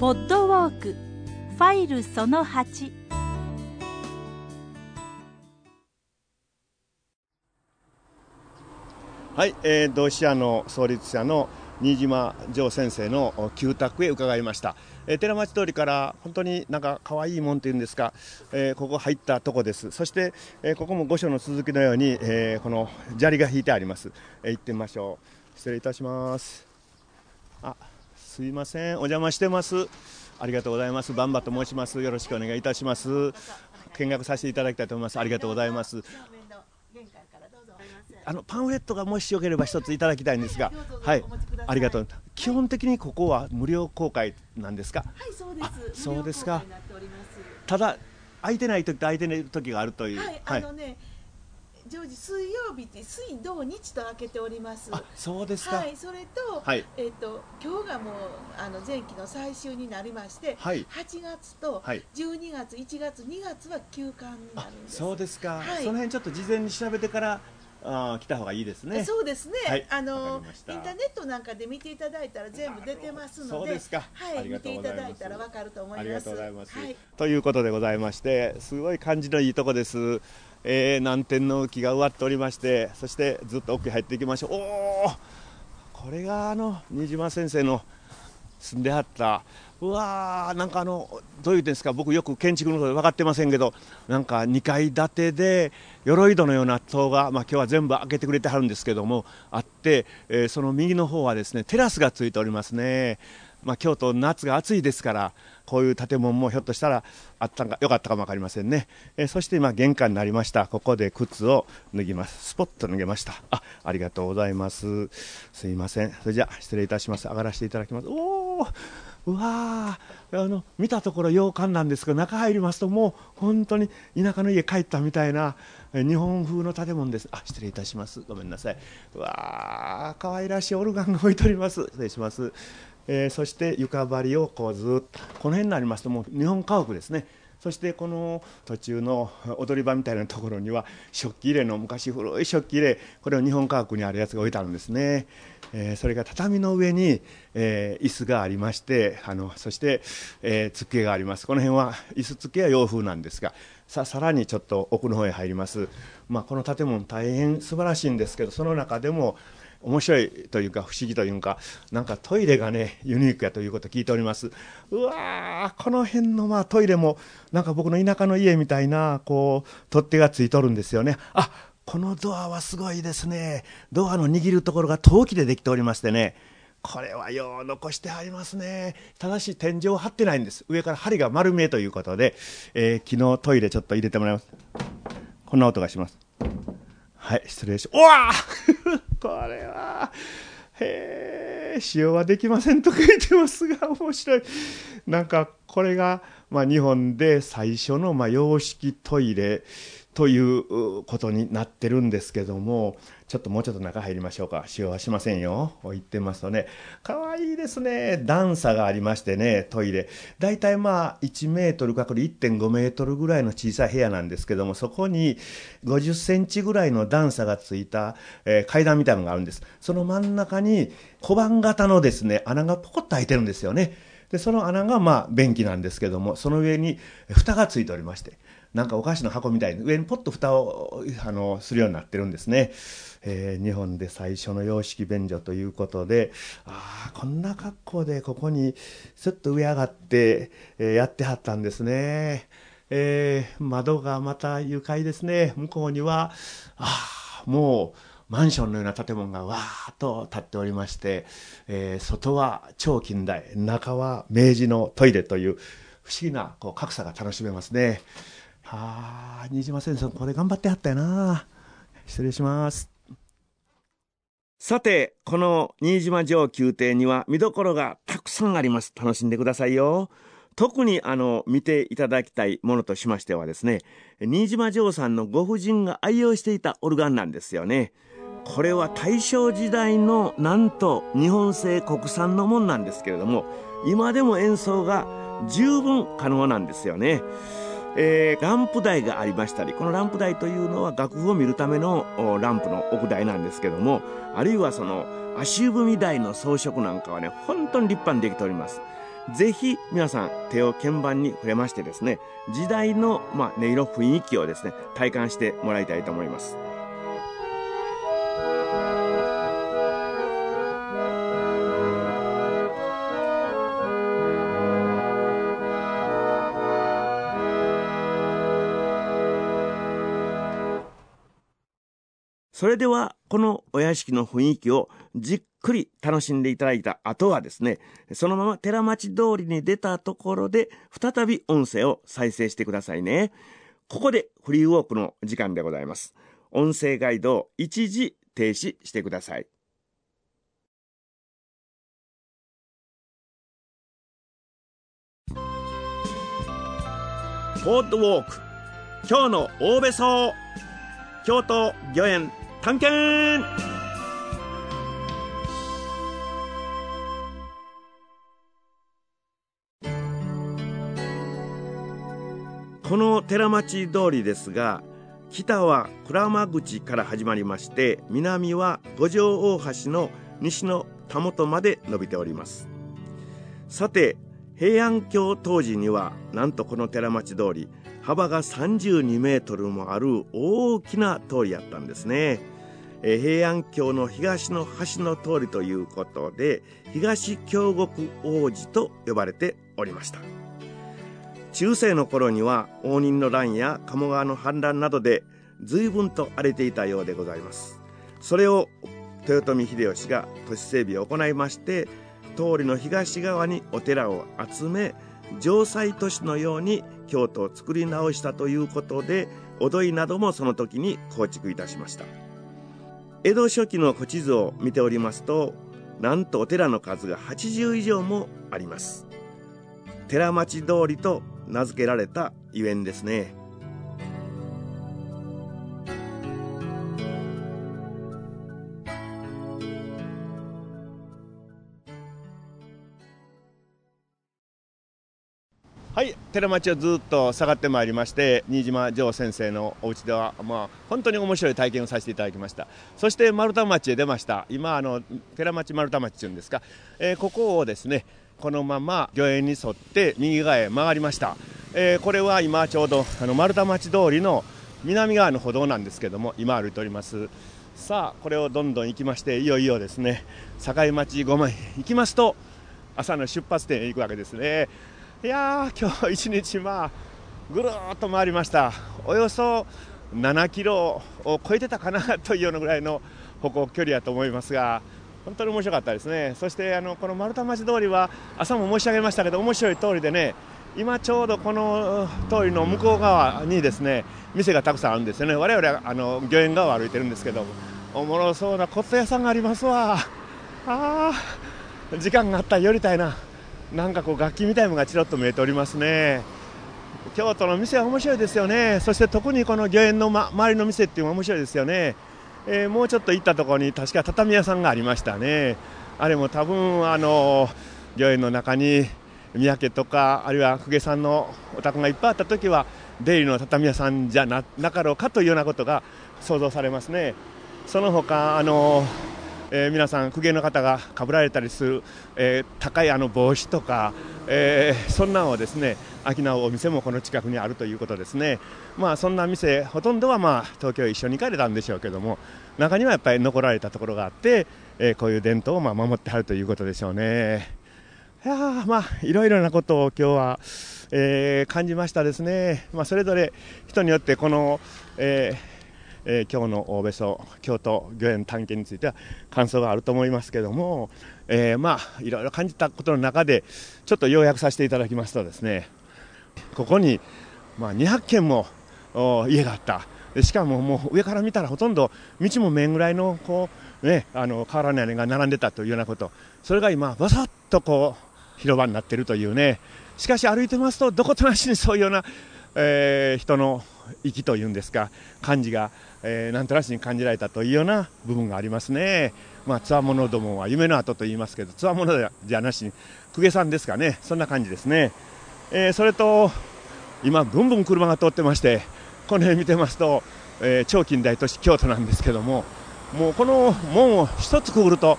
ポッドウォーク。ファイルその8はい、えー、同志社の創立者の新島城先生の旧宅へ伺いました、えー、寺町通りから本当になんか可愛いもんというんですか、えー、ここ入ったとこです。そして、えー、ここも御所の続きのように、えー、この砂利が引いてあります、えー、行ってみましょう。失礼いたします。あすいませんお邪魔してますありがとうございますバンバと申しますよろしくお願いいたします見学させていただきたいと思いますありがとうございますあのパンフレットがもしよければ一ついただきたいんですが、はい、ありがとう。基本的にここは無料公開なんですか？はい、そうです。そうですか。ただ空いてない時と空いてない時があるという。はい、あのね、常時水曜日って水土日と開けております。そうですか。はい、それと、はい、えっ、ー、と今日がもうあの前期の最終になりまして、はい、8月と12月、1月、2月は休館になるんです。そうですか。はい、その辺ちょっと事前に調べてからあ来た方がいいですね。そうですね。はい、あのインターネットなんかで見ていただいたら全部出てますので、そうですか。はい、見ていただいたらわかると思います。ありがとうございます。はい、ということでございまして、すごい感じのいいとこです。えー、南天の木が植わっておりまして、そしてずっと奥に入っていきましょう。おお、これがあの新島先生の住んではったうわーなんかあのどういうんですか？僕よく建築のことで分かってませんけどなんか2階建てで鎧戸のような塔が、まあ、今日は全部開けてくれてはるんですけどもあって、えー、その右の方はですねテラスがついておりますね。まあ、京都、夏が暑いですから、こういう建物もひょっとしたらあったんか良かったかも分かりませんね、えー、そして今、玄関になりました、ここで靴を脱ぎます、スポッと脱げました、あありがとうございます、すいません、それじゃ失礼いたします、上がらせていただきます。おーうわあの見たところ洋館なんですが中入りますともう本当に田舎の家帰ったみたいな日本風の建物です。あ失礼いたします。ごめんなさい。うわあ可愛らしいオルガンが置いております。失礼します。えー、そして床張りをこうずっとこの辺になりますともう日本家屋ですね。そしてこの途中の踊り場みたいなところには食器入れの昔古い食器入れこれを日本家屋にあるやつが置いてあるんですね、えー、それが畳の上に、えー、椅子がありましてあのそして、えー、机があります。この辺は椅子付けは洋風なんですがささらにちょっと奥の方へ入ります、まあ、この建物大変素晴らしいんですけどその中でも面白いというか不思議というかなんかトイレがねユニークやということ聞いておりますうわーこの辺のまあトイレもなんか僕の田舎の家みたいなこう取っ手がついとるんですよねあこのドアはすごいですねドアの握るところが陶器でできておりましてねこれはよう残してありますね。ただし天井を張ってないんです。上から針が丸見えということで、えー、昨日トイレちょっと入れてもらいます。こんな音がします。はい、失礼し、おわこれは、へえ、使用はできませんと書いてますが、面白い。なんか、これが、まあ、日本で最初の、まあ、洋式トイレということになってるんですけども、ちょっともうちょっと中入りましょうか。使用はしませんよ。言ってますとね。かわいいですね。段差がありましてね、トイレ。だいたいまあ、1メートルかり1.5メートルぐらいの小さい部屋なんですけども、そこに50センチぐらいの段差がついた、えー、階段みたいなのがあるんです。その真ん中に小判型のですね、穴がポコッと開いてるんですよね。で、その穴がまあ、便器なんですけども、その上に蓋がついておりまして、なんかお菓子の箱みたいに上にポッと蓋をあのするようになってるんですね。えー、日本で最初の洋式便所ということで、ああ、こんな格好でここにすっと上上がって、えー、やってはったんですね。えー、窓がまた愉快ですね。向こうには、ああ、もう、マンションのような建物がわーっと建っておりまして、えー、外は超近代、中は明治のトイレという不思議なこう格差が楽しめますね。はあ、新島先生、これ頑張ってはったよな。失礼します。さて、この新島城宮廷には見どころがたくさんあります。楽しんでくださいよ。特にあの、見ていただきたいものとしましてはですね、新島城さんのご婦人が愛用していたオルガンなんですよね。これは大正時代のなんと日本製国産のもんなんですけれども、今でも演奏が十分可能なんですよね。えー、ランプ台がありましたり、このランプ台というのは楽譜を見るためのランプの奥台なんですけども、あるいはその足踏み台の装飾なんかはね、本当に立派にできております。ぜひ皆さん手を鍵盤に触れましてですね、時代の、まあ、音色雰囲気をですね、体感してもらいたいと思います。それでは、このお屋敷の雰囲気をじっくり楽しんでいただいた後はですね、そのまま寺町通りに出たところで、再び音声を再生してくださいね。ここでフリーウォークの時間でございます。音声ガイドを一時停止してください。ポッドウォーク今日の大べそ京都御苑探検。この寺町通りですが北は鞍馬口から始まりまして南は五条大橋の西の田元まで伸びております。さて平安京当時にはなんとこの寺町通り幅が32メートルもある大きな通りやったんですね。え平安京の東の端の通りということで、東京国王子と呼ばれておりました。中世の頃には応仁の乱や鴨川の氾濫などで随分と荒れていたようでございます。それを豊臣秀吉が都市整備を行いまして、通りの東側にお寺を集め、城塞都市のように京都を作り直したということで踊りなどもその時に構築いたしました。江戸初期の古地図を見ておりますとなんとお寺の数が80以上もあります。寺町通りと名付けられたゆえんですね。はい寺町をずっと下がってまいりまして新島城先生のお家では、まあ、本当に面白い体験をさせていただきました。そして丸太町へ出ました。今あの寺町丸太町っていうんですか、えー、ここをですねこのまま御苑に沿って右側へ曲がりました、えー、これは今ちょうどあの丸太町通りの南側の歩道なんですけども今歩いております。さあこれをどんどん行きましていよいよですね境町5枚行きますと朝の出発点へ行くわけですね。いやー、今日一日、まあ、ぐるっと回りました、およそ7キロを超えてたかなというようなぐらいの歩行距離やと思いますが、本当に面白かったですね、そしてあのこの丸太町通りは朝も申し上げましたけど、面白い通りでね、今ちょうどこの通りの向こう側にですね店がたくさんあるんですよね、我々あの御苑側を歩いてるんですけど、おもろそうな骨董屋さんがありますわ、あー、時間があったら寄りたいな。なんかこう楽器みたいなのがちらっと見えておりますね。京都の店は面白いですよね。そして特にこの御苑の、ま、周りの店っていうのは面白いですよね、えー、もうちょっと行ったところに確か畳屋さんがありましたね。あれも多分あの御苑の中に三宅とかあるいは公家さんのお宅がいっぱいあった時は出入りの畳屋さんじゃなかろうかというようなことが想像されますね。その他あのえー、皆さん、公家の方がかぶられたりする、えー、高いあの帽子とか、えー、そんなのをですね商うお店もこの近くにあるということですね、まあ、そんな店、ほとんどは、まあ、東京一緒に帰れたんでしょうけども、中にはやっぱり残られたところがあって、えこういう伝統をまあ守ってはるということでしょうね。いやまあ、いろいろなことを今日は、え感じましたですね、まあ、それぞれ人によってこの、えーえー、今日の大別荘京都御苑探検については感想があると思いますけども、えー、まあいろいろ感じたことの中でちょっと要約させていただきますとですねここに、まあ、200軒も家があった。しかももう上から見たらほとんど道も面ぐらいのこう、ね、あの瓦の屋根が並んでたというようなこと。それが今わさっとこう広場になっているというね。しかし歩いてますとどことなしにそういうような、えー、人の息というんですか感じがえー、なんとなしに感じられたというような部分がありますね。まあ、つわものどもは夢の後と言いますけど、つわものじゃなしに、公家さんですかね、そんな感じですね。えー、それと、今、ぶんぶん車が通ってまして、この辺見てますと、えー、超近代都市京都なんですけども、もうこの門を一つくぐると、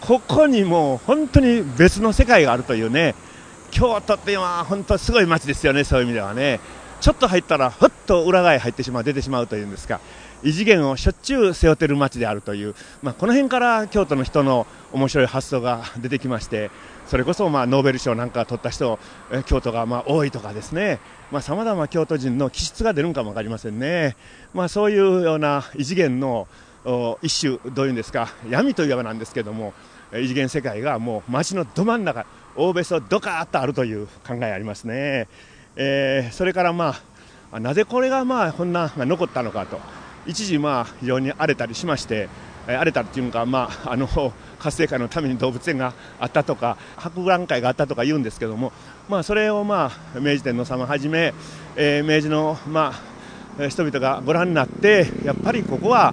ここにもう本当に別の世界があるというね、京都っていうのは本当すごい街ですよね、そういう意味ではね。ちょっと入ったら、ふっと裏側へ入ってしまう、出てしまうというんですか、異次元をしょっちゅう背負ってる街であるという、まあ、この辺から京都の人の面白い発想が出てきまして、それこそまあノーベル賞なんか取った人、京都がまあ多いとかですね、さまざ、ま京都人の気質が出るんかも分かりませんね、まあ、そういうような異次元の一種、どういうんですか、闇といえばなんですけども、異次元世界がもう街のど真ん中、大べそどかーっとあるという考えありますね。えー、それからまあなぜこれがまあこんなが残ったのかと。一時まあ非常に荒れたりしまして、えー、荒れたっていうかまあ あの活性化のために動物園があったとか博覧会があったとか言うんですけどもまあそれをまあ明治天皇様はじめ、えー、明治のまあ人々がご覧になってやっぱりここは、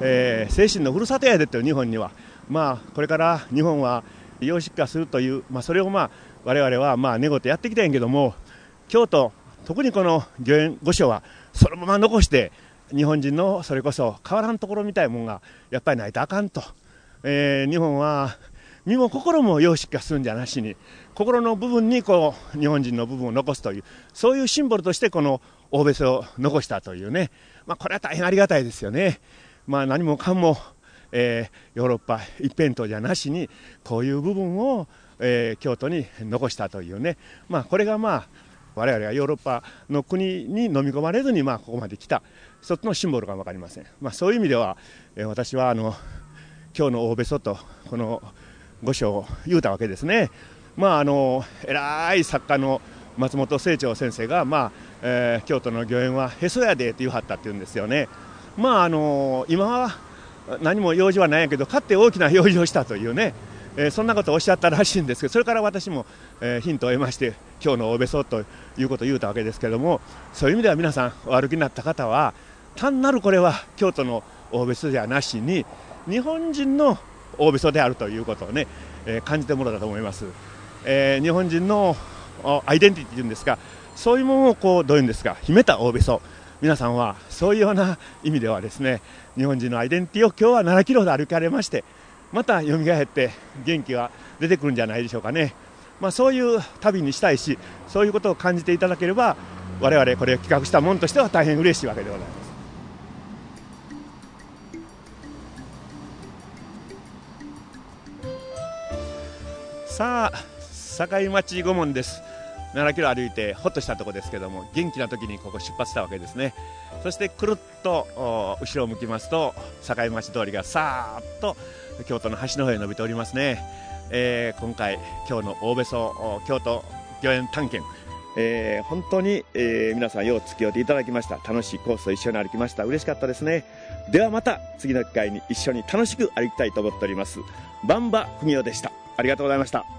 えー、精神のふるさとやでという日本には。まあこれから日本は養殖化するという、まあ、それをまあ我々はまあ寝言やってきたんやけども京都、特にこの御苑御所はそのまま残して、日本人のそれこそ変わらんところみたいなもんがやっぱりないとあかんと、えー、日本は身も心も様式化するんじゃなしに心の部分にこう日本人の部分を残すというそういうシンボルとしてこの大別を残したというね、まあ、これは大変ありがたいですよね。まあ、何もかも、えー、ヨーロッパ一辺倒じゃなしにこういう部分を、えー、京都に残したというね、まあ、これがまあ我々がヨーロッパの国に飲み込まれずに、まあ、ここまで来た。一つのシンボルか分かりません、まあ、そういう意味では、え私はあの今日の大べそとこの御所を言うたわけですね、まあ、あの偉い作家の松本清張先生が、まあえー、京都の御苑はへそやでって言うはったって言うんですよね。まああの今は何も用事はないんやけど、かって大きな用事をしたというね、え、そんなことをおっしゃったらしいんですけどそれから私も、え、ヒントを得まして今日の大べそということを言うたわけですけどもそういう意味では皆さんお歩きになった方は単なるこれは京都の大べそではなしに日本人の大べそであるということをね、え、感じてもらったと思います、え日本人のアイデンティティというんですかそういうものをこうどういうんですか秘めた大べそ皆さんはそういうような意味ではですね日本人のアイデンティティを今日は7キロで歩かれましてまた蘇って元気が出てくるんじゃないでしょうかね、まあ、そういう旅にしたいしそういうことを感じていただければ我々これを企画したものとしては大変嬉しいわけでございます。さあ境町御門です。7キロ歩いてほっとしたところですけども元気な時にここ出発したわけですね。そしてくるっと後ろを向きますと境町通りがさーっと京都の橋の方へ伸びておりますね、えー、今回今日の大べそ京都御苑探検。えー、本当に、えー、皆さんよう付き合っていただきました。楽しいコースを一緒に歩きました。嬉しかったですね。ではまた次の機会に一緒に楽しく歩きたいと思っております。バンバ文雄でした。ありがとうございました。